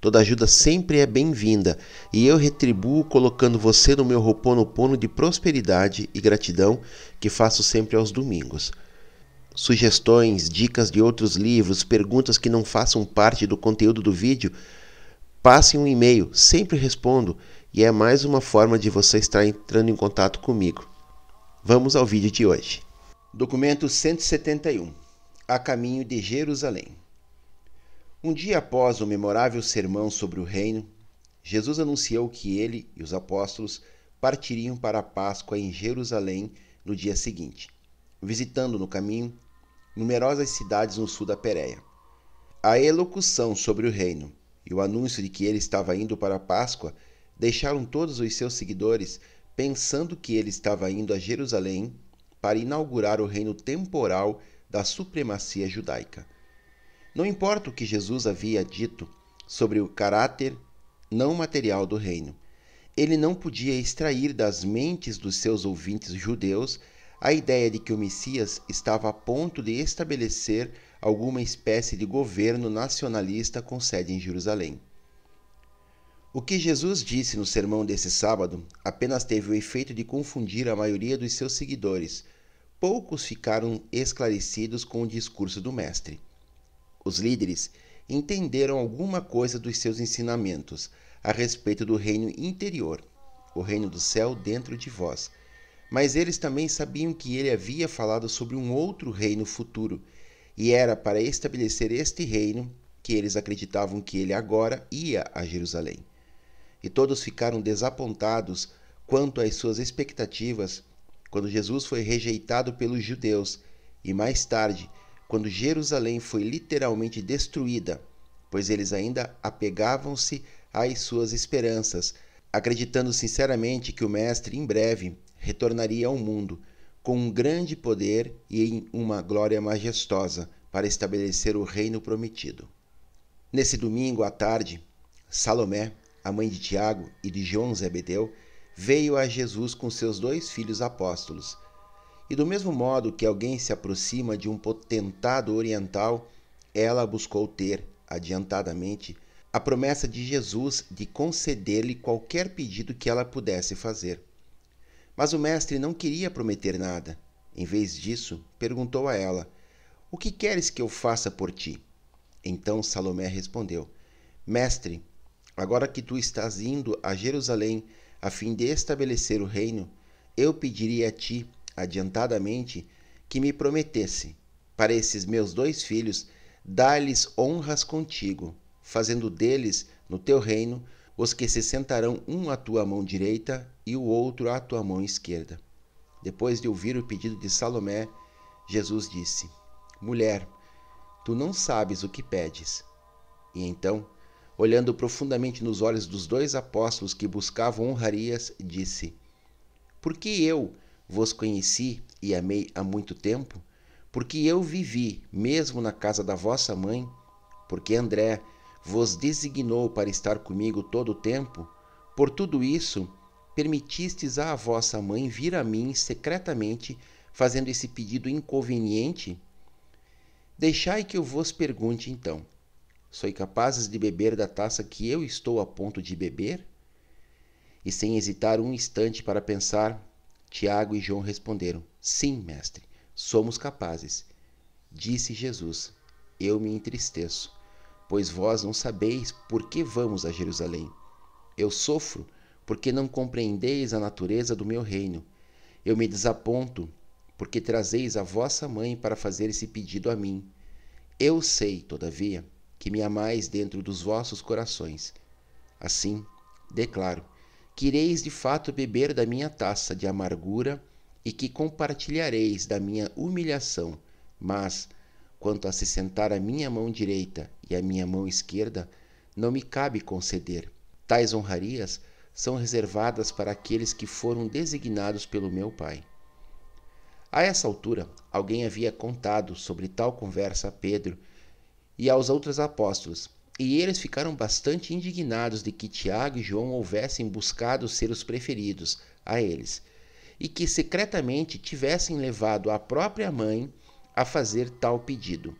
Toda ajuda sempre é bem-vinda e eu retribuo colocando você no meu roponopono de prosperidade e gratidão que faço sempre aos domingos. Sugestões, dicas de outros livros, perguntas que não façam parte do conteúdo do vídeo, passe um e-mail, sempre respondo e é mais uma forma de você estar entrando em contato comigo. Vamos ao vídeo de hoje. Documento 171 A caminho de Jerusalém. Um dia após o memorável sermão sobre o reino, Jesus anunciou que ele e os apóstolos partiriam para a Páscoa em Jerusalém no dia seguinte, visitando no caminho numerosas cidades no sul da Pérea. A elocução sobre o reino e o anúncio de que ele estava indo para a Páscoa deixaram todos os seus seguidores pensando que ele estava indo a Jerusalém para inaugurar o reino temporal da supremacia judaica. Não importa o que Jesus havia dito sobre o caráter não material do reino, ele não podia extrair das mentes dos seus ouvintes judeus a ideia de que o Messias estava a ponto de estabelecer alguma espécie de governo nacionalista com sede em Jerusalém. O que Jesus disse no sermão desse sábado apenas teve o efeito de confundir a maioria dos seus seguidores. Poucos ficaram esclarecidos com o discurso do Mestre. Os líderes entenderam alguma coisa dos seus ensinamentos a respeito do reino interior, o reino do céu dentro de vós. Mas eles também sabiam que ele havia falado sobre um outro reino futuro, e era para estabelecer este reino que eles acreditavam que ele agora ia a Jerusalém. E todos ficaram desapontados quanto às suas expectativas quando Jesus foi rejeitado pelos judeus e mais tarde quando Jerusalém foi literalmente destruída, pois eles ainda apegavam-se às suas esperanças, acreditando sinceramente que o Mestre em breve retornaria ao mundo com um grande poder e em uma glória majestosa para estabelecer o reino prometido. Nesse domingo à tarde, Salomé, a mãe de Tiago e de João Zebedeu, veio a Jesus com seus dois filhos apóstolos e do mesmo modo que alguém se aproxima de um potentado oriental, ela buscou ter, adiantadamente, a promessa de Jesus de conceder-lhe qualquer pedido que ela pudesse fazer. Mas o mestre não queria prometer nada. Em vez disso, perguntou a ela: O que queres que eu faça por ti? Então Salomé respondeu: Mestre, agora que tu estás indo a Jerusalém a fim de estabelecer o reino, eu pediria a ti adiantadamente que me prometesse, para esses meus dois filhos, dar-lhes honras contigo, fazendo deles, no teu reino, os que se sentarão um à tua mão direita e o outro à tua mão esquerda. Depois de ouvir o pedido de Salomé, Jesus disse: Mulher, tu não sabes o que pedes. E então, olhando profundamente nos olhos dos dois apóstolos que buscavam honrarias, disse: Porque eu vos conheci e amei há muito tempo, porque eu vivi mesmo na casa da vossa mãe, porque André vos designou para estar comigo todo o tempo, por tudo isso permitistes à vossa mãe vir a mim secretamente, fazendo esse pedido inconveniente? Deixai que eu vos pergunte então: Sois capazes de beber da taça que eu estou a ponto de beber? E sem hesitar um instante para pensar, Tiago e João responderam: Sim, mestre, somos capazes. Disse Jesus: Eu me entristeço, pois vós não sabeis por que vamos a Jerusalém. Eu sofro porque não compreendeis a natureza do meu reino. Eu me desaponto porque trazeis a vossa mãe para fazer esse pedido a mim. Eu sei, todavia, que me amais dentro dos vossos corações. Assim, declaro que ireis de fato beber da minha taça de amargura e que compartilhareis da minha humilhação, mas, quanto a se sentar à minha mão direita e à minha mão esquerda, não me cabe conceder. Tais honrarias são reservadas para aqueles que foram designados pelo meu Pai. A essa altura, alguém havia contado sobre tal conversa a Pedro e aos outros apóstolos, e eles ficaram bastante indignados de que Tiago e João houvessem buscado ser os preferidos a eles, e que secretamente tivessem levado a própria mãe a fazer tal pedido.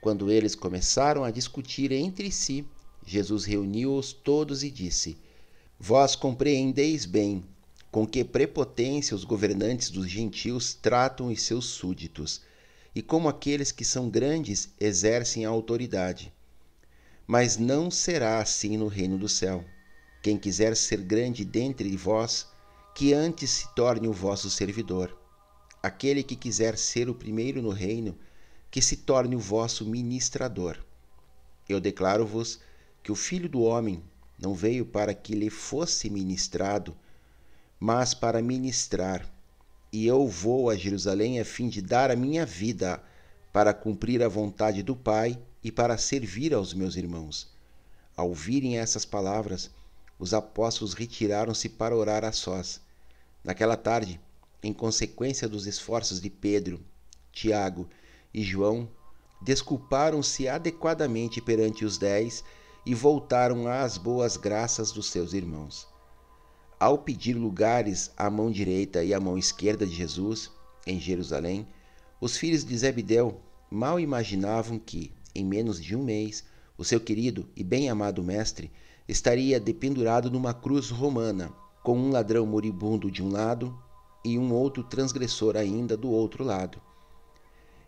Quando eles começaram a discutir entre si, Jesus reuniu-os todos e disse: Vós compreendeis bem com que prepotência os governantes dos gentios tratam os seus súditos, e como aqueles que são grandes exercem a autoridade. Mas não será assim no reino do céu. Quem quiser ser grande dentre vós, que antes se torne o vosso servidor. Aquele que quiser ser o primeiro no reino, que se torne o vosso ministrador. Eu declaro-vos que o Filho do Homem não veio para que lhe fosse ministrado, mas para ministrar. E eu vou a Jerusalém a fim de dar a minha vida para cumprir a vontade do Pai e para servir aos meus irmãos. Ao ouvirem essas palavras, os apóstolos retiraram-se para orar a sós. Naquela tarde, em consequência dos esforços de Pedro, Tiago e João, desculparam-se adequadamente perante os dez e voltaram às boas graças dos seus irmãos. Ao pedir lugares à mão direita e à mão esquerda de Jesus, em Jerusalém, os filhos de Zebedeu mal imaginavam que, em menos de um mês, o seu querido e bem-amado mestre estaria dependurado numa cruz romana, com um ladrão moribundo de um lado e um outro transgressor ainda do outro lado.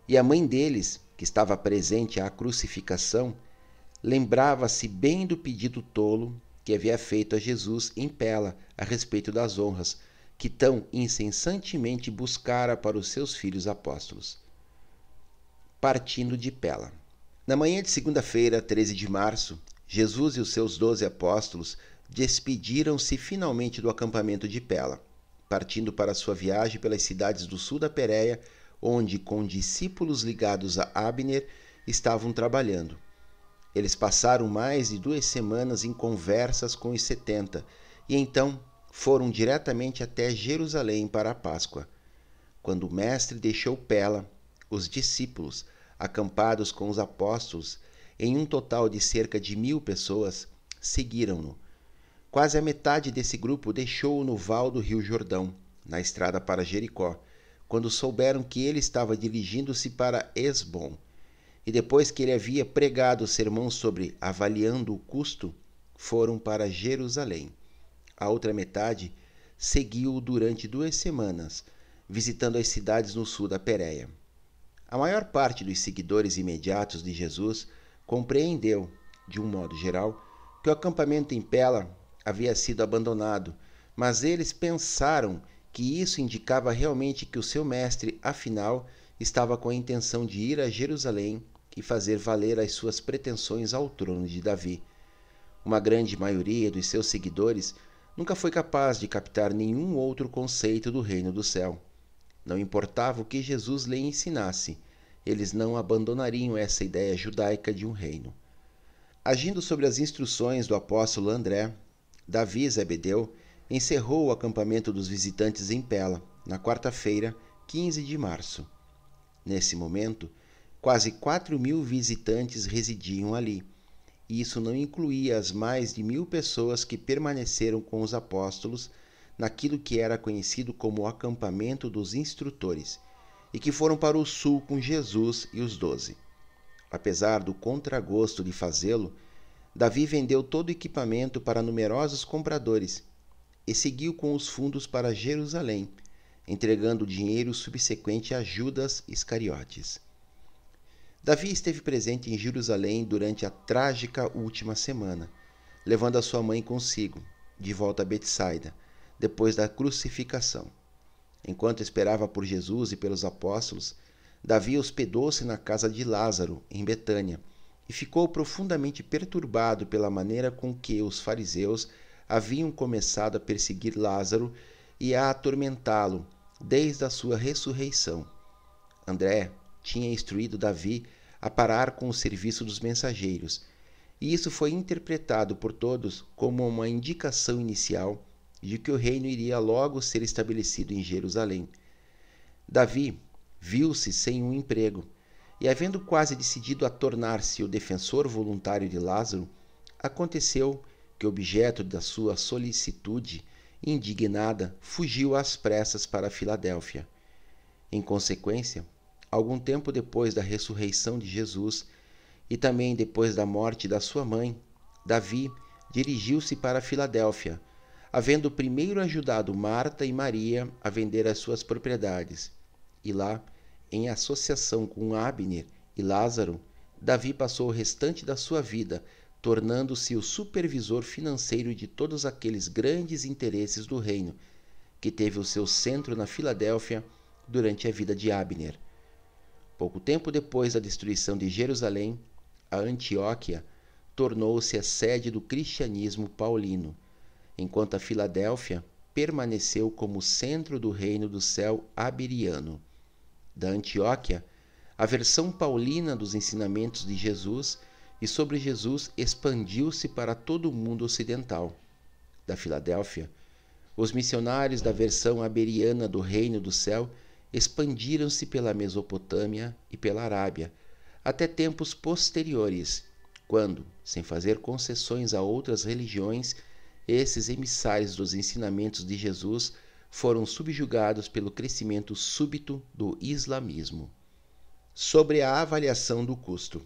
E a mãe deles, que estava presente à crucificação, lembrava-se bem do pedido tolo que havia feito a Jesus em Pela a respeito das honras que tão incessantemente buscara para os seus filhos apóstolos. Partindo de Pela. Na manhã de segunda-feira, 13 de março, Jesus e os seus doze apóstolos despediram-se finalmente do acampamento de Pela, partindo para sua viagem pelas cidades do sul da Pérea, onde, com discípulos ligados a Abner, estavam trabalhando. Eles passaram mais de duas semanas em conversas com os setenta e então foram diretamente até Jerusalém para a Páscoa. Quando o Mestre deixou Pela, os discípulos, acampados com os apóstolos, em um total de cerca de mil pessoas, seguiram-no. Quase a metade desse grupo deixou-o no val do Rio Jordão, na estrada para Jericó, quando souberam que ele estava dirigindo-se para Esbom e depois que ele havia pregado o sermão sobre avaliando o custo, foram para Jerusalém. A outra metade seguiu-o durante duas semanas, visitando as cidades no sul da Pérea. A maior parte dos seguidores imediatos de Jesus compreendeu, de um modo geral, que o acampamento em Pela havia sido abandonado, mas eles pensaram que isso indicava realmente que o seu mestre, afinal, estava com a intenção de ir a Jerusalém e fazer valer as suas pretensões ao trono de Davi. Uma grande maioria dos seus seguidores nunca foi capaz de captar nenhum outro conceito do reino do céu. Não importava o que Jesus lhe ensinasse, eles não abandonariam essa ideia judaica de um reino. Agindo sobre as instruções do apóstolo André, Davi Zebedeu encerrou o acampamento dos visitantes em Pela, na quarta-feira, 15 de março. Nesse momento, quase 4 mil visitantes residiam ali, e isso não incluía as mais de mil pessoas que permaneceram com os apóstolos naquilo que era conhecido como o acampamento dos instrutores e que foram para o sul com Jesus e os doze. Apesar do contragosto de fazê-lo, Davi vendeu todo o equipamento para numerosos compradores e seguiu com os fundos para Jerusalém, entregando o dinheiro subsequente a Judas Iscariotes. Davi esteve presente em Jerusalém durante a trágica última semana, levando a sua mãe consigo, de volta a Betsaida, depois da crucificação. Enquanto esperava por Jesus e pelos apóstolos, Davi hospedou-se na casa de Lázaro, em Betânia, e ficou profundamente perturbado pela maneira com que os fariseus haviam começado a perseguir Lázaro e a atormentá-lo desde a sua ressurreição. André tinha instruído Davi a parar com o serviço dos mensageiros, e isso foi interpretado por todos como uma indicação inicial de que o reino iria logo ser estabelecido em Jerusalém. Davi viu-se sem um emprego e, havendo quase decidido a tornar-se o defensor voluntário de Lázaro, aconteceu que, objeto da sua solicitude, indignada, fugiu às pressas para Filadélfia. Em consequência, algum tempo depois da ressurreição de Jesus e também depois da morte da sua mãe, Davi dirigiu-se para Filadélfia havendo primeiro ajudado Marta e Maria a vender as suas propriedades. E lá, em associação com Abner e Lázaro, Davi passou o restante da sua vida tornando-se o supervisor financeiro de todos aqueles grandes interesses do reino, que teve o seu centro na Filadélfia durante a vida de Abner. Pouco tempo depois da destruição de Jerusalém, a Antioquia tornou-se a sede do cristianismo paulino enquanto a Filadélfia permaneceu como centro do reino do céu abiriano. Da Antioquia, a versão paulina dos ensinamentos de Jesus e sobre Jesus expandiu-se para todo o mundo ocidental. Da Filadélfia, os missionários da versão aberiana do reino do céu expandiram-se pela Mesopotâmia e pela Arábia, até tempos posteriores, quando, sem fazer concessões a outras religiões, esses emissários dos ensinamentos de Jesus foram subjugados pelo crescimento súbito do islamismo. Sobre a avaliação do custo.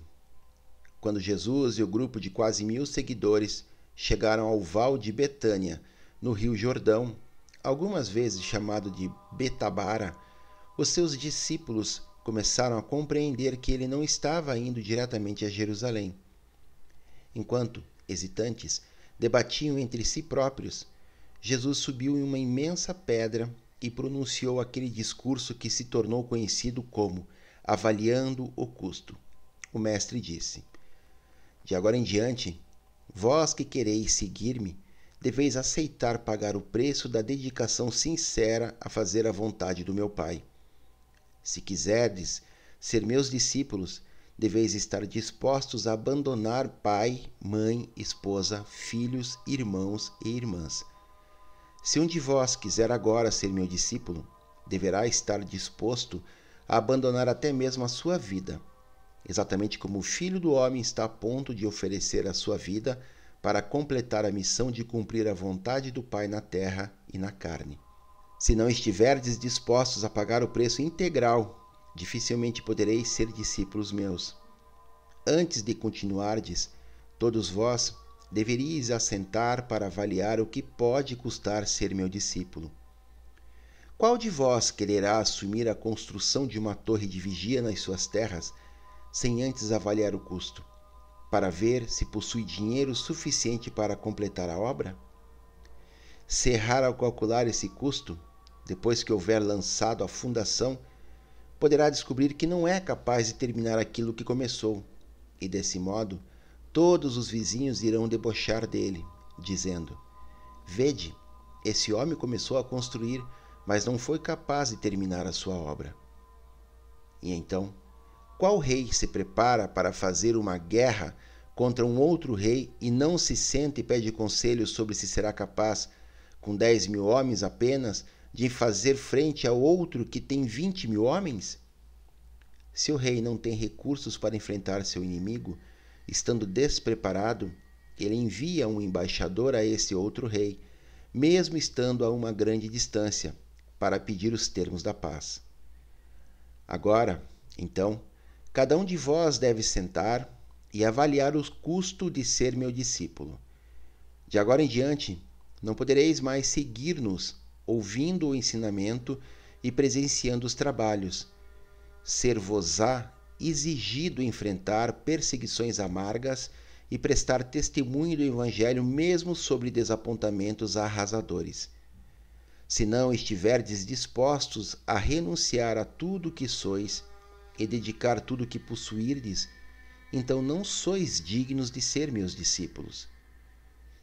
Quando Jesus e o grupo de quase mil seguidores chegaram ao Val de Betânia, no Rio Jordão, algumas vezes chamado de Betabara, os seus discípulos começaram a compreender que ele não estava indo diretamente a Jerusalém. Enquanto, hesitantes, debatiam entre si próprios, Jesus subiu em uma imensa pedra e pronunciou aquele discurso que se tornou conhecido como Avaliando o Custo. O Mestre disse: De agora em diante, vós que quereis seguir-me, deveis aceitar pagar o preço da dedicação sincera a fazer a vontade do meu Pai. Se quiserdes ser meus discípulos, deveis estar dispostos a abandonar pai, mãe, esposa, filhos, irmãos e irmãs. Se um de vós quiser agora ser meu discípulo, deverá estar disposto a abandonar até mesmo a sua vida, exatamente como o Filho do Homem está a ponto de oferecer a sua vida para completar a missão de cumprir a vontade do Pai na terra e na carne. Se não estiverdes dispostos a pagar o preço integral dificilmente podereis ser discípulos meus. Antes de continuardes, todos vós deveríeis assentar para avaliar o que pode custar ser meu discípulo. Qual de vós quererá assumir a construção de uma torre de vigia nas suas terras, sem antes avaliar o custo, para ver se possui dinheiro suficiente para completar a obra? Se errar ao calcular esse custo, depois que houver lançado a fundação, poderá descobrir que não é capaz de terminar aquilo que começou, e desse modo todos os vizinhos irão debochar dele, dizendo: Vede, esse homem começou a construir, mas não foi capaz de terminar a sua obra. E então Qual rei se prepara para fazer uma guerra contra um outro rei e não se sente e pede conselho sobre se será capaz, com dez mil homens apenas, de fazer frente ao outro que tem vinte mil homens? Se o rei não tem recursos para enfrentar seu inimigo, estando despreparado, ele envia um embaixador a esse outro rei, mesmo estando a uma grande distância, para pedir os termos da paz. Agora, então, cada um de vós deve sentar e avaliar o custo de ser meu discípulo. De agora em diante, não podereis mais seguir-nos ouvindo o ensinamento e presenciando os trabalhos. Ser-vos-á exigido enfrentar perseguições amargas e prestar testemunho do Evangelho mesmo sobre desapontamentos arrasadores. Se não estiverdes dispostos a renunciar a tudo o que sois e dedicar tudo o que possuirdes, então não sois dignos de ser meus discípulos.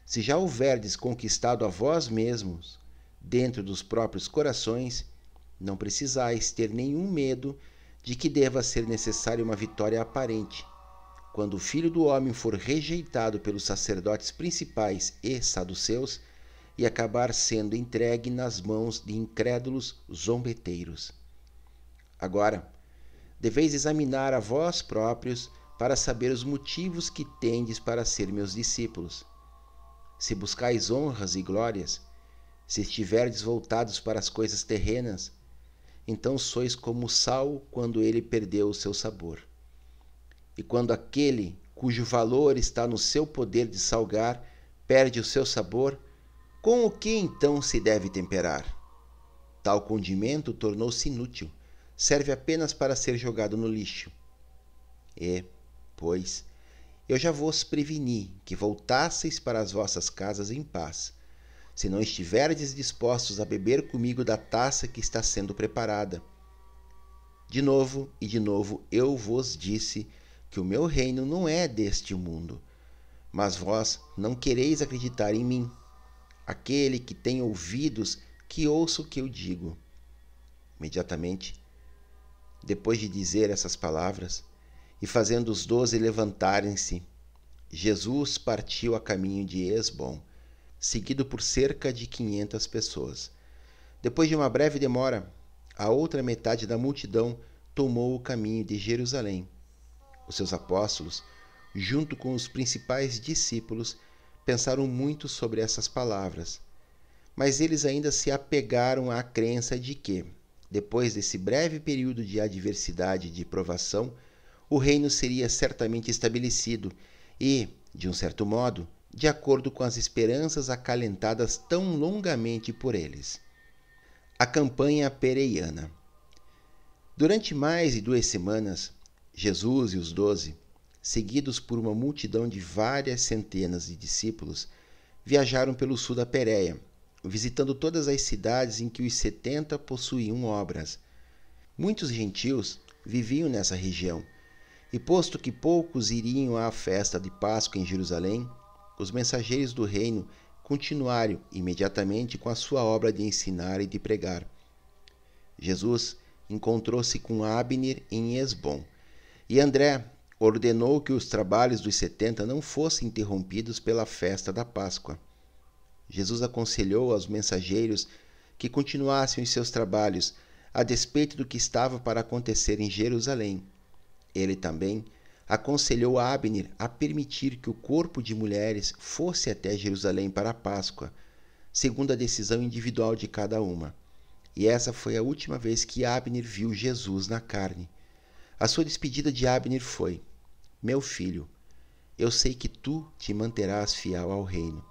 Se já houverdes conquistado a vós mesmos, dentro dos próprios corações, não precisais ter nenhum medo de que deva ser necessária uma vitória aparente. Quando o filho do homem for rejeitado pelos sacerdotes principais e saduceus e acabar sendo entregue nas mãos de incrédulos zombeteiros. Agora, deveis examinar a vós próprios para saber os motivos que tendes para ser meus discípulos. Se buscais honras e glórias, se estiverdes voltados para as coisas terrenas, então sois como o sal quando ele perdeu o seu sabor. E quando aquele cujo valor está no seu poder de salgar perde o seu sabor, com o que então se deve temperar? Tal condimento tornou-se inútil, serve apenas para ser jogado no lixo. E, Pois eu já vos preveni que voltasseis para as vossas casas em paz, se não estiverdes dispostos a beber comigo da taça que está sendo preparada. De novo e de novo eu vos disse que o meu reino não é deste mundo. Mas vós não quereis acreditar em mim. Aquele que tem ouvidos, que ouça o que eu digo. Imediatamente, depois de dizer essas palavras, e fazendo os doze levantarem-se, Jesus partiu a caminho de Esbom, seguido por cerca de quinhentas pessoas. Depois de uma breve demora, a outra metade da multidão tomou o caminho de Jerusalém. Os seus apóstolos, junto com os principais discípulos, pensaram muito sobre essas palavras, mas eles ainda se apegaram à crença de que, depois desse breve período de adversidade e de provação, o reino seria certamente estabelecido e, de um certo modo, de acordo com as esperanças acalentadas tão longamente por eles. A campanha pereiana. Durante mais de duas semanas, Jesus e os doze, seguidos por uma multidão de várias centenas de discípulos, viajaram pelo sul da Pérea, visitando todas as cidades em que os setenta possuíam obras. Muitos gentios viviam nessa região e posto que poucos iriam à festa de Páscoa em Jerusalém, os mensageiros do reino continuaram imediatamente com a sua obra de ensinar e de pregar. Jesus encontrou-se com Abner em Esbom, e André ordenou que os trabalhos dos setenta não fossem interrompidos pela festa da Páscoa. Jesus aconselhou aos mensageiros que continuassem os seus trabalhos, a despeito do que estava para acontecer em Jerusalém ele também aconselhou Abner a permitir que o corpo de mulheres fosse até Jerusalém para a Páscoa, segundo a decisão individual de cada uma. E essa foi a última vez que Abner viu Jesus na carne. A sua despedida de Abner foi: Meu filho, eu sei que tu te manterás fiel ao reino.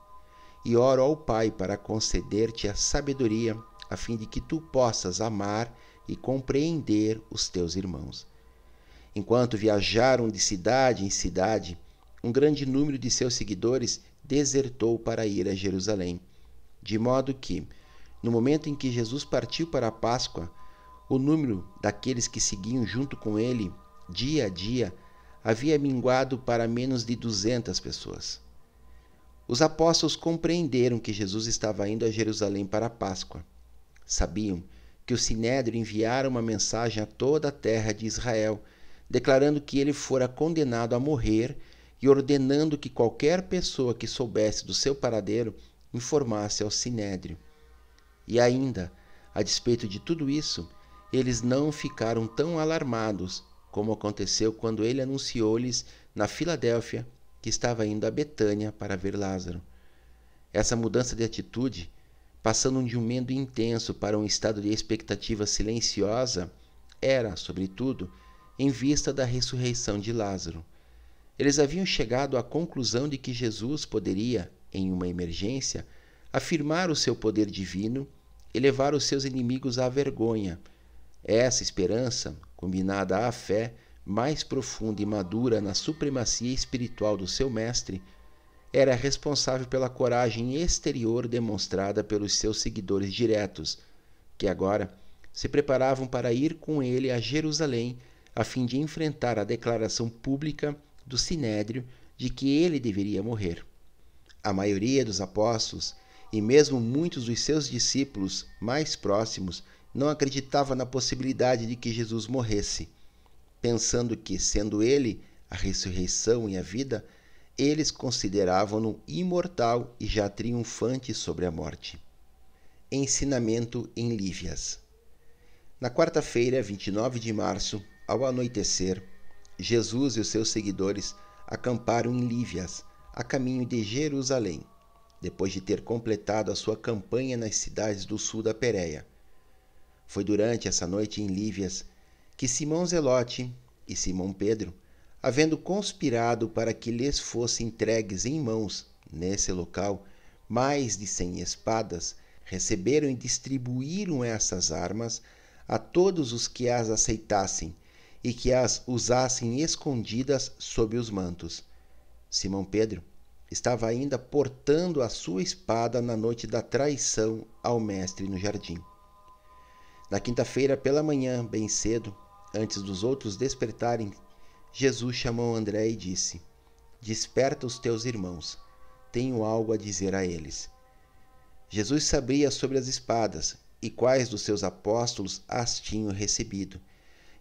E oro ao Pai para conceder-te a sabedoria, a fim de que tu possas amar e compreender os teus irmãos. Enquanto viajaram de cidade em cidade, um grande número de seus seguidores desertou para ir a Jerusalém, de modo que, no momento em que Jesus partiu para a Páscoa, o número daqueles que seguiam junto com ele, dia a dia, havia minguado para menos de duzentas pessoas. Os apóstolos compreenderam que Jesus estava indo a Jerusalém para a Páscoa. Sabiam que o Sinédrio enviara uma mensagem a toda a terra de Israel declarando que ele fora condenado a morrer e ordenando que qualquer pessoa que soubesse do seu paradeiro informasse ao sinédrio. E ainda, a despeito de tudo isso, eles não ficaram tão alarmados como aconteceu quando ele anunciou-lhes na Filadélfia que estava indo a Betânia para ver Lázaro. Essa mudança de atitude, passando de um medo intenso para um estado de expectativa silenciosa, era, sobretudo, em vista da ressurreição de Lázaro. Eles haviam chegado à conclusão de que Jesus poderia, em uma emergência, afirmar o seu poder divino e levar os seus inimigos à vergonha. Essa esperança, combinada à fé mais profunda e madura na supremacia espiritual do seu mestre, era responsável pela coragem exterior demonstrada pelos seus seguidores diretos, que agora se preparavam para ir com ele a Jerusalém a fim de enfrentar a declaração pública do sinédrio de que ele deveria morrer. A maioria dos apóstolos e mesmo muitos dos seus discípulos mais próximos não acreditava na possibilidade de que Jesus morresse, pensando que, sendo ele a ressurreição e a vida, eles consideravam-no imortal e já triunfante sobre a morte. Ensinamento em Lívias. Na quarta-feira, 29 de março, ao anoitecer, Jesus e os seus seguidores acamparam em Lívias, a caminho de Jerusalém, depois de ter completado a sua campanha nas cidades do sul da Pérea. Foi durante essa noite em Lívias que Simão Zelote e Simão Pedro, havendo conspirado para que lhes fossem entregues em mãos, nesse local, mais de cem espadas, receberam e distribuíram essas armas a todos os que as aceitassem e que as usassem escondidas sob os mantos. Simão Pedro estava ainda portando a sua espada na noite da traição ao mestre no jardim. Na quinta-feira pela manhã, bem cedo, antes dos outros despertarem, Jesus chamou André e disse: Desperta os teus irmãos, tenho algo a dizer a eles. Jesus sabia sobre as espadas e quais dos seus apóstolos as tinham recebido.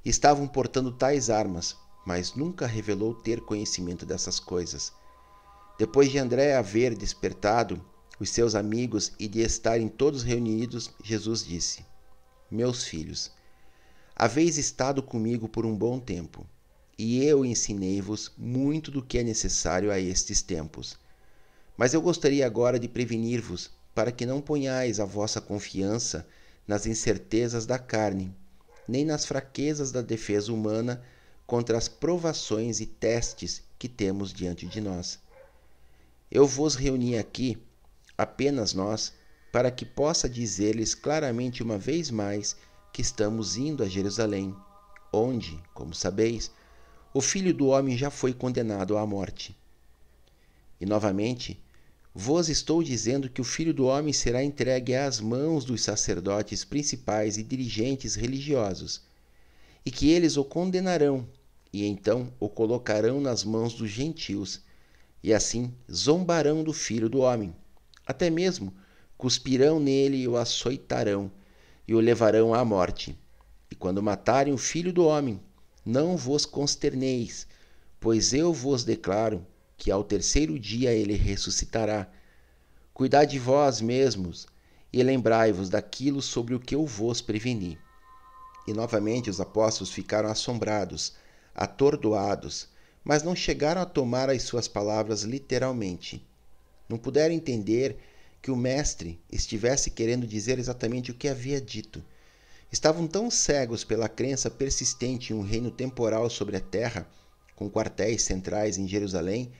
Estavam portando tais armas, mas nunca revelou ter conhecimento dessas coisas. Depois de André haver despertado os seus amigos e de estarem todos reunidos, Jesus disse: meus filhos, haveis estado comigo por um bom tempo, e eu ensinei-vos muito do que é necessário a estes tempos. Mas eu gostaria agora de prevenir-vos, para que não ponhais a vossa confiança nas incertezas da carne, nem nas fraquezas da defesa humana contra as provações e testes que temos diante de nós. Eu vos reuni aqui, apenas nós, para que possa dizer-lhes claramente uma vez mais que estamos indo a Jerusalém, onde, como sabeis, o Filho do Homem já foi condenado à morte. E novamente, vos estou dizendo que o Filho do Homem será entregue às mãos dos sacerdotes principais e dirigentes religiosos, e que eles o condenarão, e então o colocarão nas mãos dos gentios, e assim zombarão do Filho do Homem, até mesmo cuspirão nele e o açoitarão e o levarão à morte. E quando matarem o filho do homem, não vos consterneis, pois eu vos declaro que ao terceiro dia ele ressuscitará. Cuidai de vós mesmos e lembrai-vos daquilo sobre o que eu vos preveni. E novamente os apóstolos ficaram assombrados, atordoados, mas não chegaram a tomar as suas palavras literalmente. Não puderam entender que o mestre estivesse querendo dizer exatamente o que havia dito. Estavam tão cegos pela crença persistente em um reino temporal sobre a terra, com quartéis centrais em Jerusalém,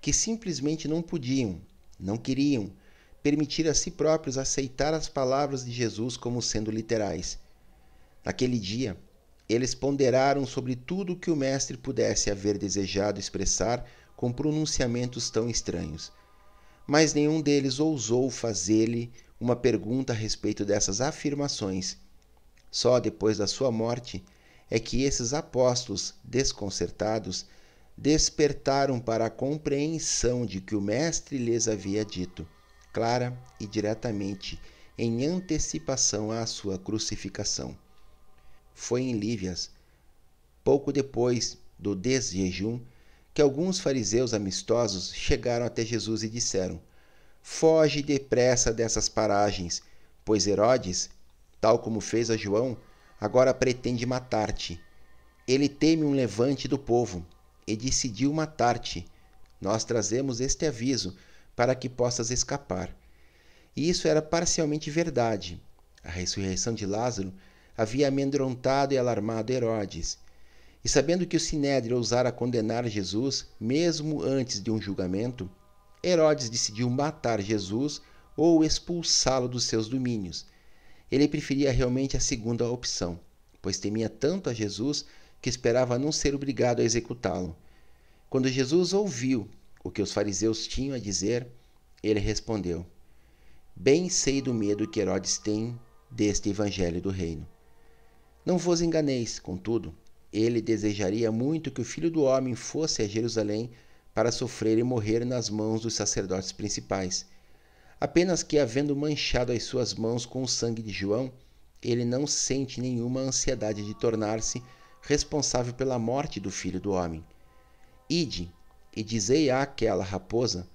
que simplesmente não podiam, não queriam, permitir a si próprios aceitar as palavras de Jesus como sendo literais. Naquele dia, eles ponderaram sobre tudo o que o Mestre pudesse haver desejado expressar com pronunciamentos tão estranhos mas nenhum deles ousou fazer-lhe uma pergunta a respeito dessas afirmações. Só depois da sua morte é que esses apóstolos, desconcertados, despertaram para a compreensão de que o Mestre lhes havia dito, clara e diretamente, em antecipação à sua crucificação. Foi em Lívias, pouco depois do desjejum, que alguns fariseus amistosos chegaram até Jesus e disseram: Foge depressa dessas paragens, pois Herodes, tal como fez a João, agora pretende matar-te. Ele teme um levante do povo e decidiu matar-te. Nós trazemos este aviso para que possas escapar. E isso era parcialmente verdade. A ressurreição de Lázaro havia amedrontado e alarmado Herodes. E sabendo que o Sinédrio ousara condenar Jesus, mesmo antes de um julgamento, Herodes decidiu matar Jesus ou expulsá-lo dos seus domínios. Ele preferia realmente a segunda opção, pois temia tanto a Jesus que esperava não ser obrigado a executá-lo. Quando Jesus ouviu o que os fariseus tinham a dizer, ele respondeu: Bem sei do medo que Herodes tem deste evangelho do reino. Não vos enganeis, contudo, ele desejaria muito que o filho do homem fosse a Jerusalém para sofrer e morrer nas mãos dos sacerdotes principais. Apenas que, havendo manchado as suas mãos com o sangue de João, ele não sente nenhuma ansiedade de tornar-se responsável pela morte do filho do homem. Ide e dizei àquela raposa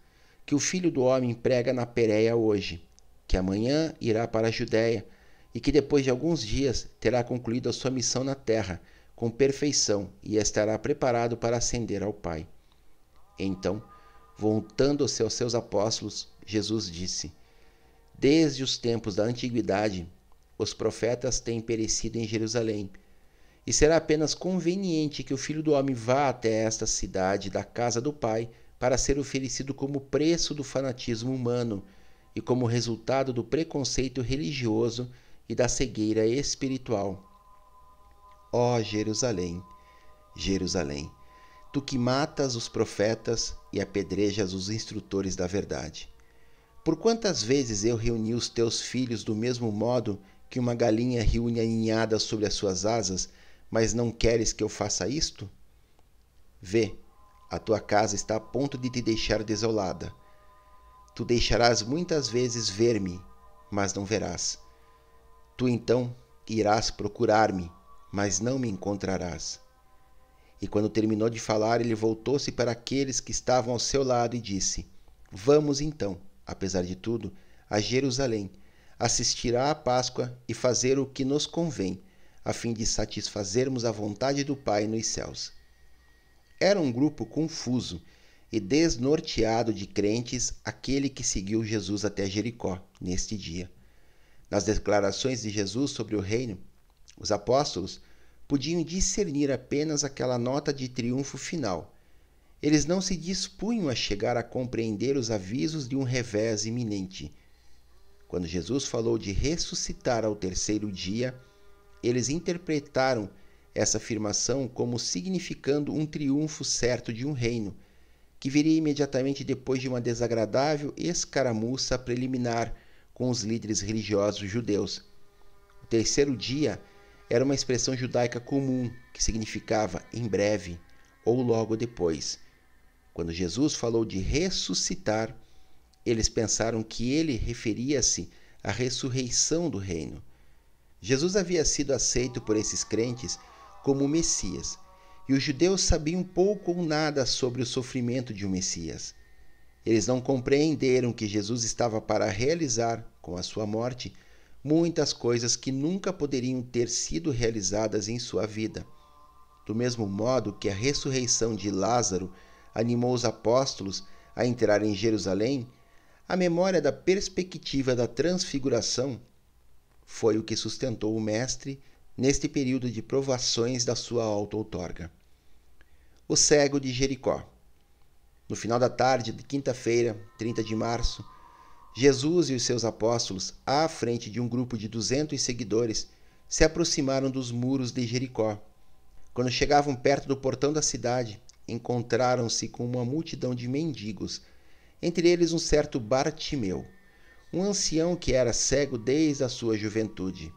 que o filho do homem prega na Pérea hoje, que amanhã irá para a Judéia e que depois de alguns dias terá concluído a sua missão na terra com perfeição e estará preparado para ascender ao Pai. Então, voltando-se aos seus apóstolos, Jesus disse: Desde os tempos da antiguidade, os profetas têm perecido em Jerusalém, e será apenas conveniente que o filho do homem vá até esta cidade da casa do Pai para ser oferecido como preço do fanatismo humano e como resultado do preconceito religioso e da cegueira espiritual. Ó Jerusalém, Jerusalém, tu que matas os profetas e apedrejas os instrutores da verdade. Por quantas vezes eu reuni os teus filhos do mesmo modo que uma galinha reúne a ninhada sobre as suas asas, mas não queres que eu faça isto? Vê, a tua casa está a ponto de te deixar desolada. Tu deixarás muitas vezes ver-me, mas não verás. Tu então irás procurar-me, mas não me encontrarás. E quando terminou de falar, ele voltou-se para aqueles que estavam ao seu lado e disse: Vamos então, apesar de tudo, a Jerusalém, assistir à Páscoa e fazer o que nos convém, a fim de satisfazermos a vontade do Pai nos céus. Era um grupo confuso e desnorteado de crentes aquele que seguiu Jesus até Jericó neste dia. Nas declarações de Jesus sobre o reino, os apóstolos podiam discernir apenas aquela nota de triunfo final. Eles não se dispunham a chegar a compreender os avisos de um revés iminente. Quando Jesus falou de ressuscitar ao terceiro dia, eles interpretaram essa afirmação como significando um triunfo certo de um reino, que viria imediatamente depois de uma desagradável escaramuça preliminar com os líderes religiosos judeus. O terceiro dia era uma expressão judaica comum que significava em breve ou logo depois. Quando Jesus falou de ressuscitar, eles pensaram que ele referia-se à ressurreição do reino. Jesus havia sido aceito por esses crentes como o Messias, e os judeus sabiam pouco ou nada sobre o sofrimento de um Messias. Eles não compreenderam que Jesus estava para realizar, com a sua morte, muitas coisas que nunca poderiam ter sido realizadas em sua vida. Do mesmo modo que a ressurreição de Lázaro animou os apóstolos a entrar em Jerusalém, a memória da perspectiva da transfiguração foi o que sustentou o Mestre neste período de provações da sua auto-outorga. O cego de Jericó. No final da tarde de quinta-feira, 30 de março, Jesus e os seus apóstolos, à frente de um grupo de duzentos seguidores, se aproximaram dos muros de Jericó. Quando chegavam perto do portão da cidade, encontraram-se com uma multidão de mendigos, entre eles um certo Bartimeu, um ancião que era cego desde a sua juventude.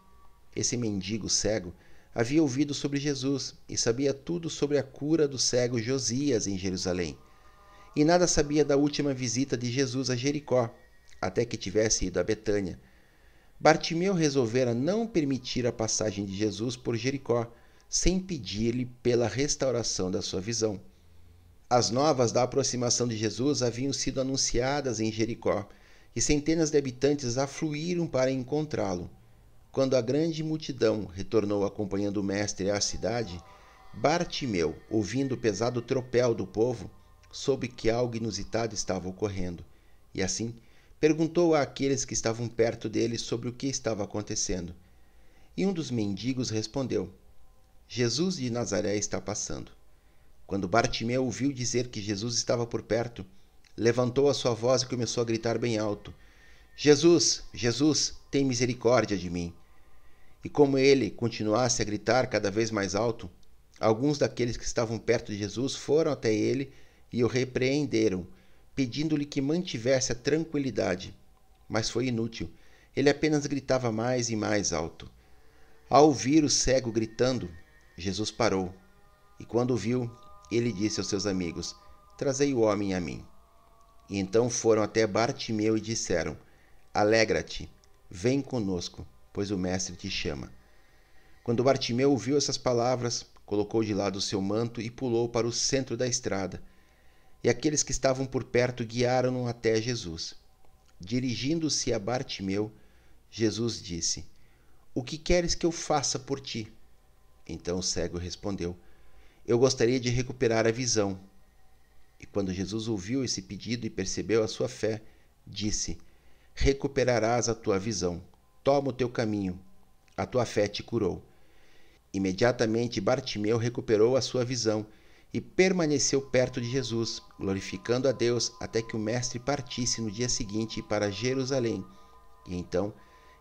Esse mendigo cego havia ouvido sobre Jesus e sabia tudo sobre a cura do cego Josias em Jerusalém. E nada sabia da última visita de Jesus a Jericó, até que tivesse ido a Betânia. Bartimeu resolvera não permitir a passagem de Jesus por Jericó, sem pedir-lhe pela restauração da sua visão. As novas da aproximação de Jesus haviam sido anunciadas em Jericó, e centenas de habitantes afluíram para encontrá-lo. Quando a grande multidão retornou acompanhando o mestre à cidade, Bartimeu, ouvindo o pesado tropel do povo, soube que algo inusitado estava ocorrendo, e assim perguntou àqueles que estavam perto dele sobre o que estava acontecendo. E um dos mendigos respondeu: Jesus de Nazaré está passando. Quando Bartimeu ouviu dizer que Jesus estava por perto, levantou a sua voz e começou a gritar bem alto: Jesus, Jesus, tem misericórdia de mim. E como ele continuasse a gritar cada vez mais alto, alguns daqueles que estavam perto de Jesus foram até ele e o repreenderam, pedindo-lhe que mantivesse a tranquilidade. Mas foi inútil. Ele apenas gritava mais e mais alto. Ao ouvir o cego gritando, Jesus parou. E quando o viu, ele disse aos seus amigos: Trazei o homem a mim. E então foram até Bartimeu e disseram: Alegra-te, vem conosco, pois o Mestre te chama. Quando Bartimeu ouviu essas palavras, colocou de lado o seu manto e pulou para o centro da estrada e aqueles que estavam por perto guiaram-no até Jesus. Dirigindo-se a Bartimeu, Jesus disse: O que queres que eu faça por ti? Então o cego respondeu: Eu gostaria de recuperar a visão. E quando Jesus ouviu esse pedido e percebeu a sua fé, disse: Recuperarás a tua visão. Toma o teu caminho. A tua fé te curou. Imediatamente Bartimeu recuperou a sua visão e permaneceu perto de Jesus, glorificando a Deus até que o Mestre partisse no dia seguinte para Jerusalém. E então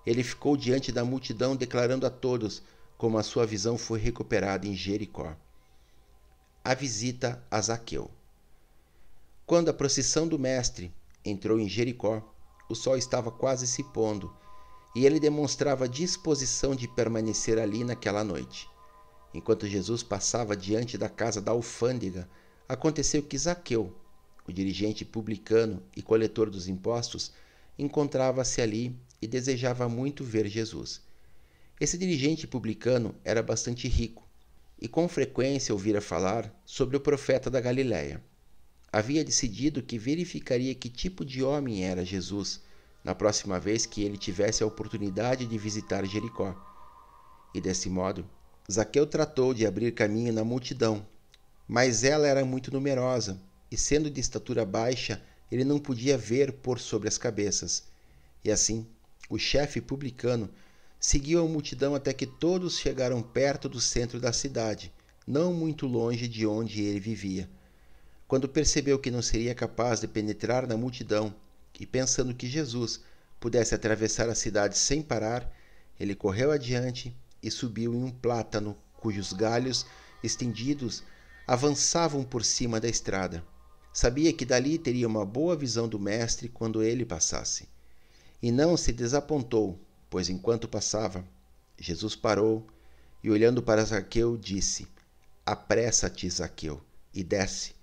ele ficou diante da multidão, declarando a todos como a sua visão foi recuperada em Jericó. A visita a Zaqueu. Quando a procissão do Mestre entrou em Jericó, o sol estava quase se pondo e ele demonstrava disposição de permanecer ali naquela noite. Enquanto Jesus passava diante da casa da alfândega, aconteceu que Zaqueu, o dirigente publicano e coletor dos impostos, encontrava-se ali e desejava muito ver Jesus. Esse dirigente publicano era bastante rico e com frequência ouvira falar sobre o profeta da Galiléia. Havia decidido que verificaria que tipo de homem era Jesus na próxima vez que ele tivesse a oportunidade de visitar Jericó. E desse modo, Zaqueu tratou de abrir caminho na multidão, mas ela era muito numerosa, e sendo de estatura baixa, ele não podia ver por sobre as cabeças. E assim, o chefe publicano seguiu a multidão até que todos chegaram perto do centro da cidade, não muito longe de onde ele vivia. Quando percebeu que não seria capaz de penetrar na multidão, e pensando que Jesus pudesse atravessar a cidade sem parar, ele correu adiante e subiu em um plátano cujos galhos estendidos avançavam por cima da estrada. Sabia que dali teria uma boa visão do mestre quando ele passasse. E não se desapontou, pois enquanto passava, Jesus parou e, olhando para Zaqueu, disse: Apressa-te, Zaqueu, e desce,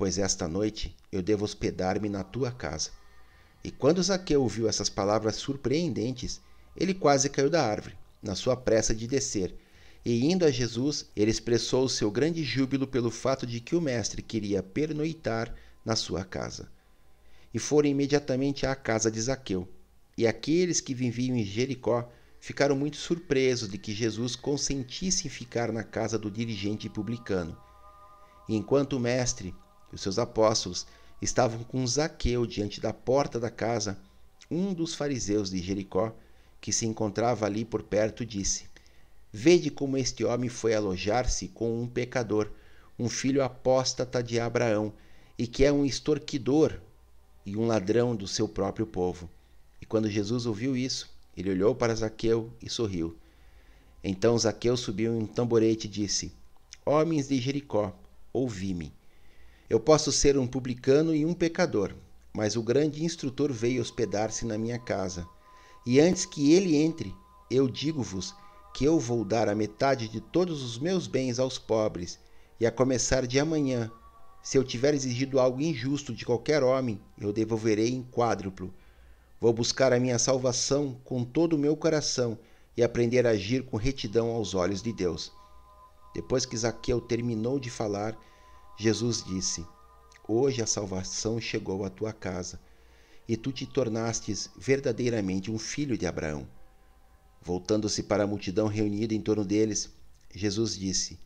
pois esta noite eu devo hospedar-me na tua casa. E quando Zaqueu ouviu essas palavras surpreendentes, ele quase caiu da árvore na sua pressa de descer, e indo a Jesus, ele expressou o seu grande júbilo pelo fato de que o mestre queria pernoitar na sua casa. E foram imediatamente à casa de Zaqueu. E aqueles que viviam em Jericó ficaram muito surpresos de que Jesus consentisse em ficar na casa do dirigente publicano. E enquanto o mestre e os seus apóstolos estavam com Zaqueu diante da porta da casa, um dos fariseus de Jericó que se encontrava ali por perto, disse: Vede como este homem foi alojar-se com um pecador, um filho apóstata de Abraão, e que é um extorquidor e um ladrão do seu próprio povo. E quando Jesus ouviu isso, ele olhou para Zaqueu e sorriu. Então Zaqueu subiu em um tamborete e disse: Homens de Jericó, ouvi-me. Eu posso ser um publicano e um pecador, mas o grande instrutor veio hospedar-se na minha casa. E antes que ele entre, eu digo-vos que eu vou dar a metade de todos os meus bens aos pobres, e a começar de amanhã, se eu tiver exigido algo injusto de qualquer homem, eu devolverei em quádruplo. Vou buscar a minha salvação com todo o meu coração e aprender a agir com retidão aos olhos de Deus. Depois que Zaqueu terminou de falar, Jesus disse: Hoje a salvação chegou à tua casa, e tu te tornastes verdadeiramente um filho de Abraão. Voltando-se para a multidão reunida em torno deles, Jesus disse: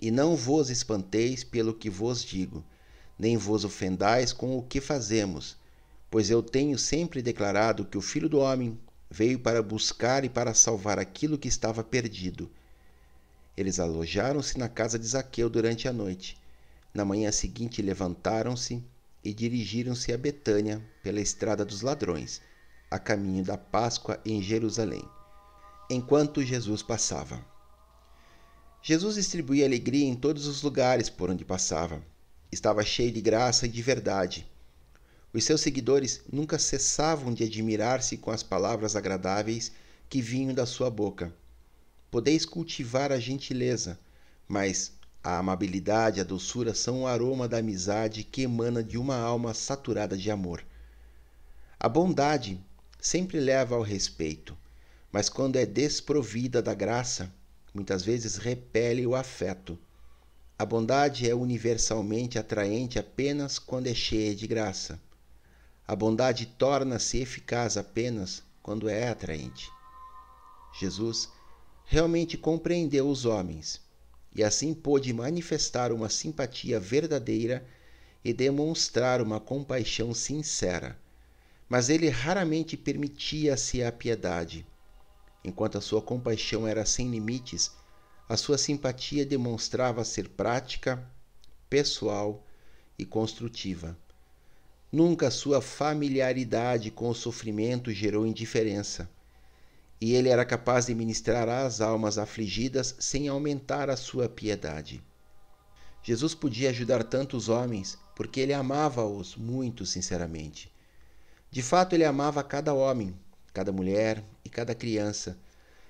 E não vos espanteis pelo que vos digo, nem vos ofendais com o que fazemos, pois eu tenho sempre declarado que o Filho do Homem veio para buscar e para salvar aquilo que estava perdido. Eles alojaram-se na casa de Zaqueu durante a noite. Na manhã seguinte levantaram-se e dirigiram-se a Betânia pela estrada dos ladrões, a caminho da Páscoa em Jerusalém enquanto Jesus passava. Jesus distribuía alegria em todos os lugares por onde passava. Estava cheio de graça e de verdade. Os seus seguidores nunca cessavam de admirar-se com as palavras agradáveis que vinham da sua boca. Podeis cultivar a gentileza, mas a amabilidade e a doçura são o aroma da amizade que emana de uma alma saturada de amor. A bondade sempre leva ao respeito mas quando é desprovida da graça, muitas vezes repele o afeto. A bondade é universalmente atraente apenas quando é cheia de graça. A bondade torna-se eficaz apenas quando é atraente. Jesus realmente compreendeu os homens e assim pôde manifestar uma simpatia verdadeira e demonstrar uma compaixão sincera. Mas ele raramente permitia-se a piedade Enquanto a sua compaixão era sem limites, a sua simpatia demonstrava ser prática, pessoal e construtiva. Nunca sua familiaridade com o sofrimento gerou indiferença, e ele era capaz de ministrar às almas afligidas sem aumentar a sua piedade. Jesus podia ajudar tantos homens porque ele amava-os muito sinceramente. De fato, ele amava cada homem, cada mulher e cada criança,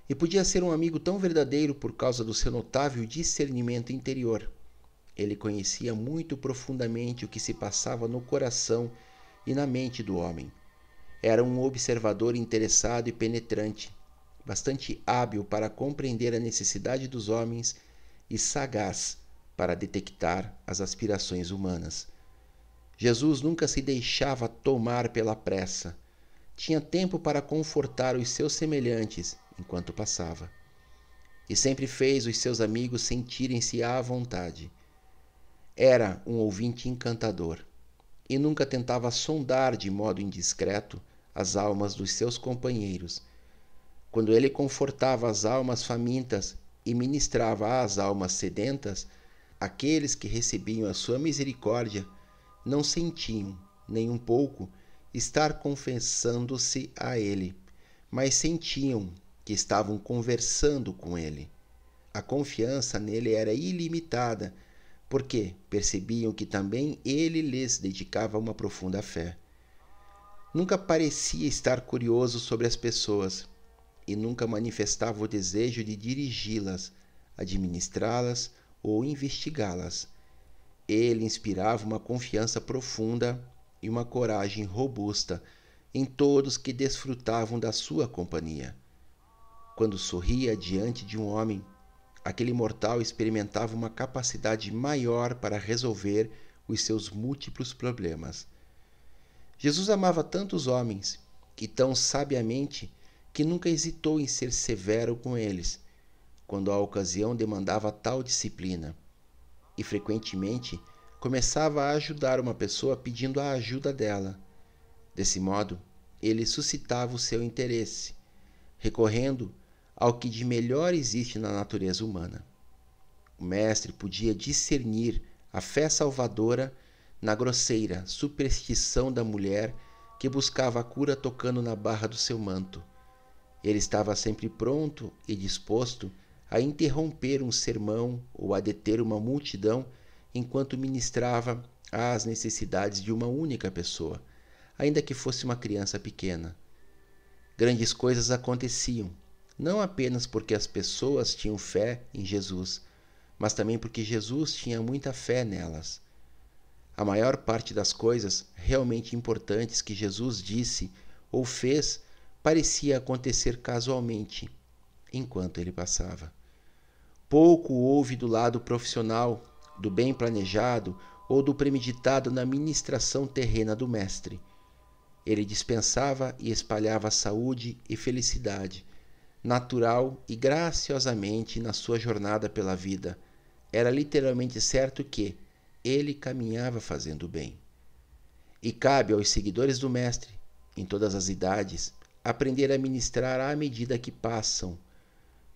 e podia ser um amigo tão verdadeiro por causa do seu notável discernimento interior. Ele conhecia muito profundamente o que se passava no coração e na mente do homem. Era um observador interessado e penetrante, bastante hábil para compreender a necessidade dos homens e sagaz para detectar as aspirações humanas. Jesus nunca se deixava tomar pela pressa tinha tempo para confortar os seus semelhantes enquanto passava. E sempre fez os seus amigos sentirem-se à vontade. Era um ouvinte encantador e nunca tentava sondar de modo indiscreto as almas dos seus companheiros. Quando ele confortava as almas famintas e ministrava às almas sedentas, aqueles que recebiam a sua misericórdia não sentiam, nem um pouco, estar confessando-se a ele, mas sentiam que estavam conversando com ele. A confiança nele era ilimitada, porque percebiam que também ele lhes dedicava uma profunda fé. Nunca parecia estar curioso sobre as pessoas e nunca manifestava o desejo de dirigi-las, administrá-las ou investigá-las. Ele inspirava uma confiança profunda e uma coragem robusta em todos que desfrutavam da sua companhia. Quando sorria diante de um homem, aquele mortal experimentava uma capacidade maior para resolver os seus múltiplos problemas. Jesus amava tantos homens e tão sabiamente que nunca hesitou em ser severo com eles, quando a ocasião demandava tal disciplina, e frequentemente começava a ajudar uma pessoa pedindo a ajuda dela. Desse modo, ele suscitava o seu interesse, recorrendo ao que de melhor existe na natureza humana. O mestre podia discernir a fé salvadora na grosseira superstição da mulher que buscava a cura tocando na barra do seu manto. Ele estava sempre pronto e disposto a interromper um sermão ou a deter uma multidão enquanto ministrava às necessidades de uma única pessoa, ainda que fosse uma criança pequena. Grandes coisas aconteciam, não apenas porque as pessoas tinham fé em Jesus, mas também porque Jesus tinha muita fé nelas. A maior parte das coisas realmente importantes que Jesus disse ou fez parecia acontecer casualmente enquanto ele passava. Pouco houve do lado profissional, do bem planejado ou do premeditado na ministração terrena do Mestre. Ele dispensava e espalhava saúde e felicidade, natural e graciosamente na sua jornada pela vida. Era literalmente certo que ele caminhava fazendo bem. E cabe aos seguidores do Mestre, em todas as idades, aprender a ministrar à medida que passam,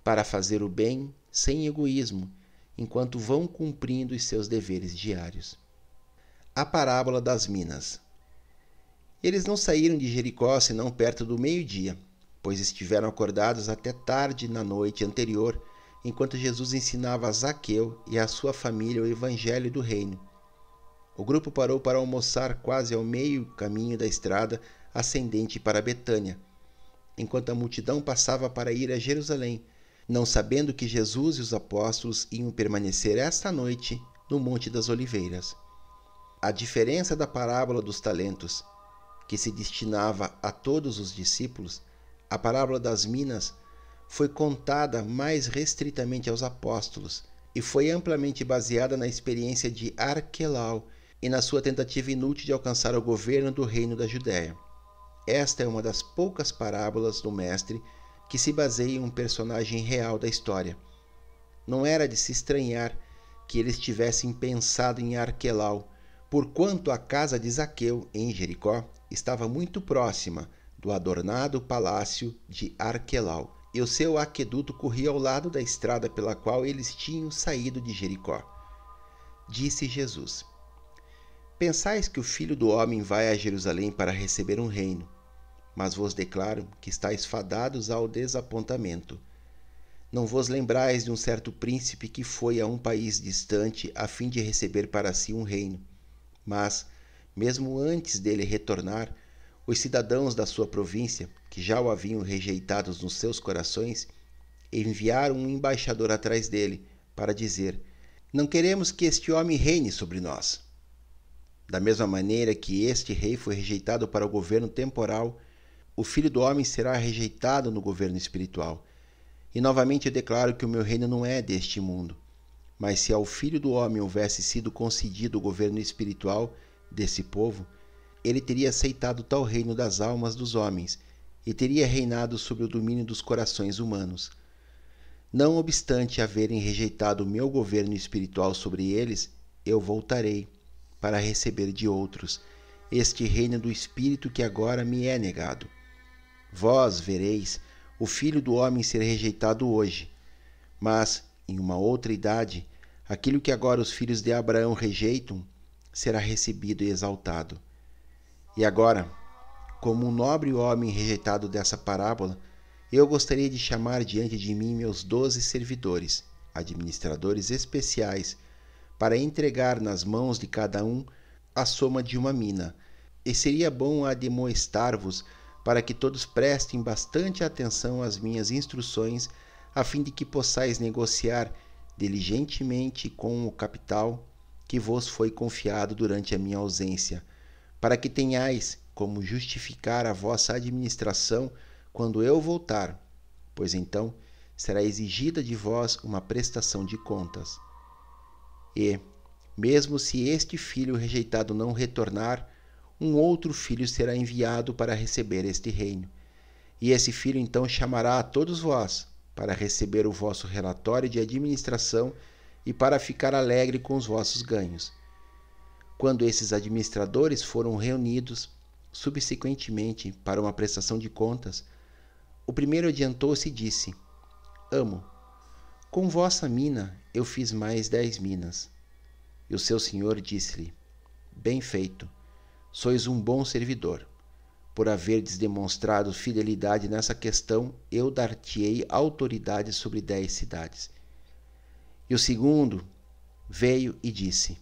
para fazer o bem sem egoísmo, enquanto vão cumprindo os seus deveres diários. A parábola das minas. Eles não saíram de Jericó senão perto do meio-dia, pois estiveram acordados até tarde na noite anterior, enquanto Jesus ensinava a Zaqueu e a sua família o evangelho do reino. O grupo parou para almoçar quase ao meio caminho da estrada ascendente para Betânia, enquanto a multidão passava para ir a Jerusalém, não sabendo que Jesus e os apóstolos iam permanecer esta noite no Monte das Oliveiras. A diferença da parábola dos talentos, que se destinava a todos os discípulos, a parábola das minas foi contada mais restritamente aos apóstolos e foi amplamente baseada na experiência de Arquelau e na sua tentativa inútil de alcançar o governo do reino da Judéia. Esta é uma das poucas parábolas do Mestre que se baseia em um personagem real da história. Não era de se estranhar que eles tivessem pensado em Arquelau, porquanto a casa de Zaqueu, em Jericó, estava muito próxima do adornado palácio de Arquelau, e o seu aqueduto corria ao lado da estrada pela qual eles tinham saído de Jericó. Disse Jesus: Pensais que o filho do homem vai a Jerusalém para receber um reino, mas vos declaro que estáis fadados ao desapontamento. Não vos lembrais de um certo príncipe que foi a um país distante a fim de receber para si um reino. Mas, mesmo antes dele retornar, os cidadãos da sua província, que já o haviam rejeitado nos seus corações, enviaram um embaixador atrás dele para dizer: Não queremos que este homem reine sobre nós. Da mesma maneira que este rei foi rejeitado para o governo temporal, o filho do homem será rejeitado no governo espiritual. E novamente eu declaro que o meu reino não é deste mundo. Mas se ao filho do homem houvesse sido concedido o governo espiritual desse povo, ele teria aceitado tal reino das almas dos homens e teria reinado sobre o domínio dos corações humanos. Não obstante haverem rejeitado o meu governo espiritual sobre eles, eu voltarei para receber de outros este reino do Espírito que agora me é negado. Vós vereis o Filho do Homem ser rejeitado hoje, mas, em uma outra idade, aquilo que agora os filhos de Abraão rejeitam será recebido e exaltado. E agora, como um nobre homem rejeitado dessa parábola, eu gostaria de chamar diante de mim meus doze servidores, administradores especiais, para entregar nas mãos de cada um a soma de uma mina. E seria bom admoestar-vos para que todos prestem bastante atenção às minhas instruções, a fim de que possais negociar diligentemente com o capital que vos foi confiado durante a minha ausência, para que tenhais como justificar a vossa administração quando eu voltar, pois então será exigida de vós uma prestação de contas. E, mesmo se este filho rejeitado não retornar, um outro filho será enviado para receber este reino. E esse filho então chamará a todos vós para receber o vosso relatório de administração e para ficar alegre com os vossos ganhos. Quando esses administradores foram reunidos, subsequentemente, para uma prestação de contas, o primeiro adiantou-se e disse: Amo, com vossa mina eu fiz mais dez minas. E o seu senhor disse-lhe: Bem feito, sois um bom servidor. Por haverdes demonstrado fidelidade nessa questão, eu dar-te-ei autoridade sobre dez cidades. E o segundo veio e disse: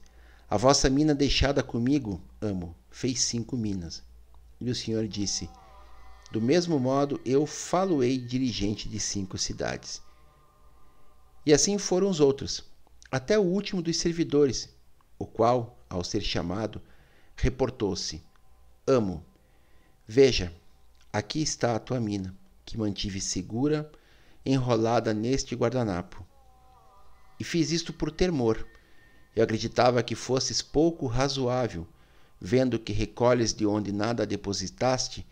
A vossa mina deixada comigo, amo, fez cinco minas. E o Senhor disse: Do mesmo modo eu faloei dirigente de cinco cidades. E assim foram os outros, até o último dos servidores, o qual, ao ser chamado, reportou-se: Amo, veja, aqui está a tua mina, que mantive segura, enrolada neste guardanapo. e fiz isto por temor. Eu acreditava que fosses pouco razoável, vendo que recolhes de onde nada depositaste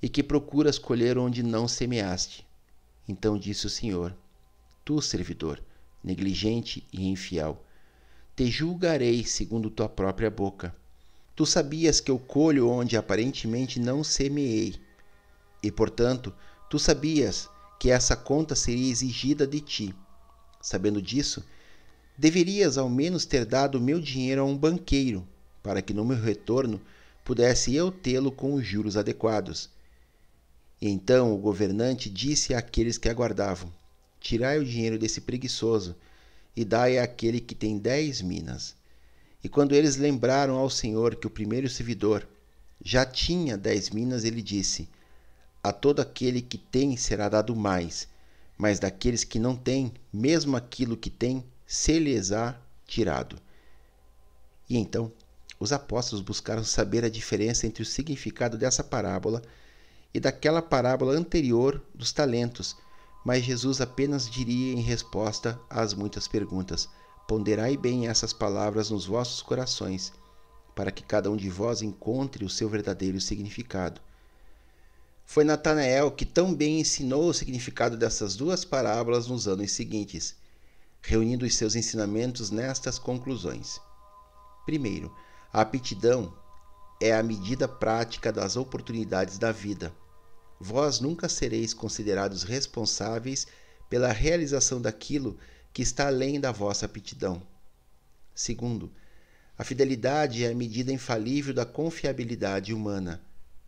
e que procuras colher onde não semeaste. Então disse o Senhor: Tu, servidor, negligente e infiel, te julgarei segundo tua própria boca. Tu sabias que eu colho onde aparentemente não semeei, e portanto, tu sabias que essa conta seria exigida de ti. Sabendo disso, deverias ao menos ter dado meu dinheiro a um banqueiro, para que no meu retorno pudesse eu tê-lo com os juros adequados. E então o governante disse àqueles que aguardavam: Tirai o dinheiro desse preguiçoso e dai àquele que tem dez minas. E quando eles lembraram ao Senhor que o primeiro servidor já tinha dez minas, ele disse: A todo aquele que tem será dado mais, mas daqueles que não têm, mesmo aquilo que têm, se lhes há tirado. E então os apóstolos buscaram saber a diferença entre o significado dessa parábola e daquela parábola anterior dos talentos, mas Jesus apenas diria em resposta às muitas perguntas: Ponderai bem essas palavras nos vossos corações, para que cada um de vós encontre o seu verdadeiro significado. Foi Natanael que tão bem ensinou o significado dessas duas parábolas nos anos seguintes, reunindo os seus ensinamentos nestas conclusões. Primeiro, a aptidão é a medida prática das oportunidades da vida. Vós nunca sereis considerados responsáveis pela realização daquilo que está além da vossa aptidão. Segundo, a fidelidade é a medida infalível da confiabilidade humana.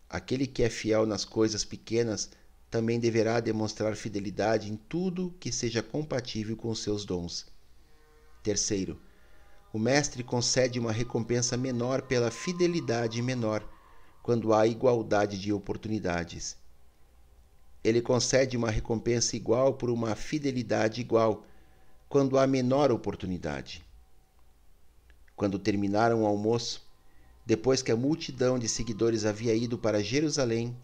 Aquele que é fiel nas coisas pequenas também deverá demonstrar fidelidade em tudo que seja compatível com seus dons. Terceiro, o mestre concede uma recompensa menor pela fidelidade menor, quando há igualdade de oportunidades. Ele concede uma recompensa igual por uma fidelidade igual, quando há menor oportunidade. Quando terminaram o almoço, depois que a multidão de seguidores havia ido para Jerusalém,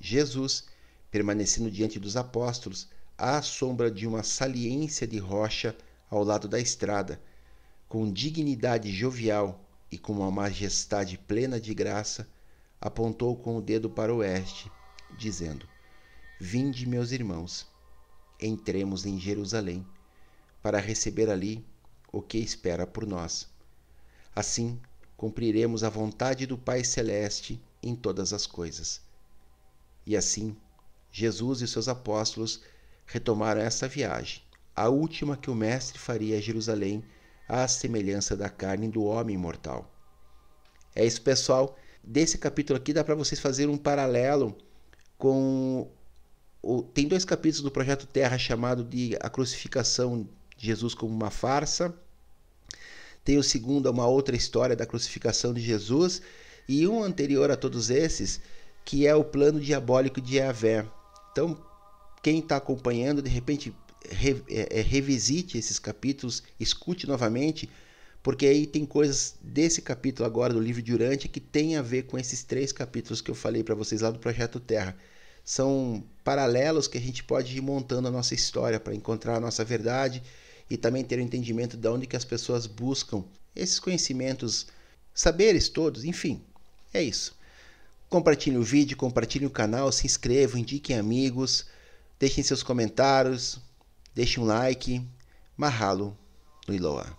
Jesus, permanecendo diante dos apóstolos, à sombra de uma saliência de rocha ao lado da estrada, com dignidade jovial e com uma majestade plena de graça, apontou com o dedo para o oeste, dizendo: Vinde, meus irmãos, entremos em Jerusalém, para receber ali o que espera por nós. Assim, cumpriremos a vontade do Pai Celeste em todas as coisas. E assim, Jesus e seus apóstolos retomaram essa viagem, a última que o Mestre faria a Jerusalém, à semelhança da carne do homem mortal. É isso, pessoal. Desse capítulo aqui dá para vocês fazerem um paralelo com o, tem dois capítulos do Projeto Terra chamado de A Crucificação Jesus como uma farsa. Tem o segundo, uma outra história da crucificação de Jesus. E um anterior a todos esses, que é o plano diabólico de Yahvé. Então, quem está acompanhando, de repente, re, é, é, revisite esses capítulos, escute novamente, porque aí tem coisas desse capítulo agora do livro de Urante que tem a ver com esses três capítulos que eu falei para vocês lá do Projeto Terra são paralelos que a gente pode ir montando a nossa história para encontrar a nossa verdade e também ter o um entendimento de onde que as pessoas buscam esses conhecimentos, saberes todos, enfim, é isso. Compartilhe o vídeo, compartilhe o canal, se inscrevam, indiquem amigos, deixem seus comentários, deixem um like. Mahalo Iloa.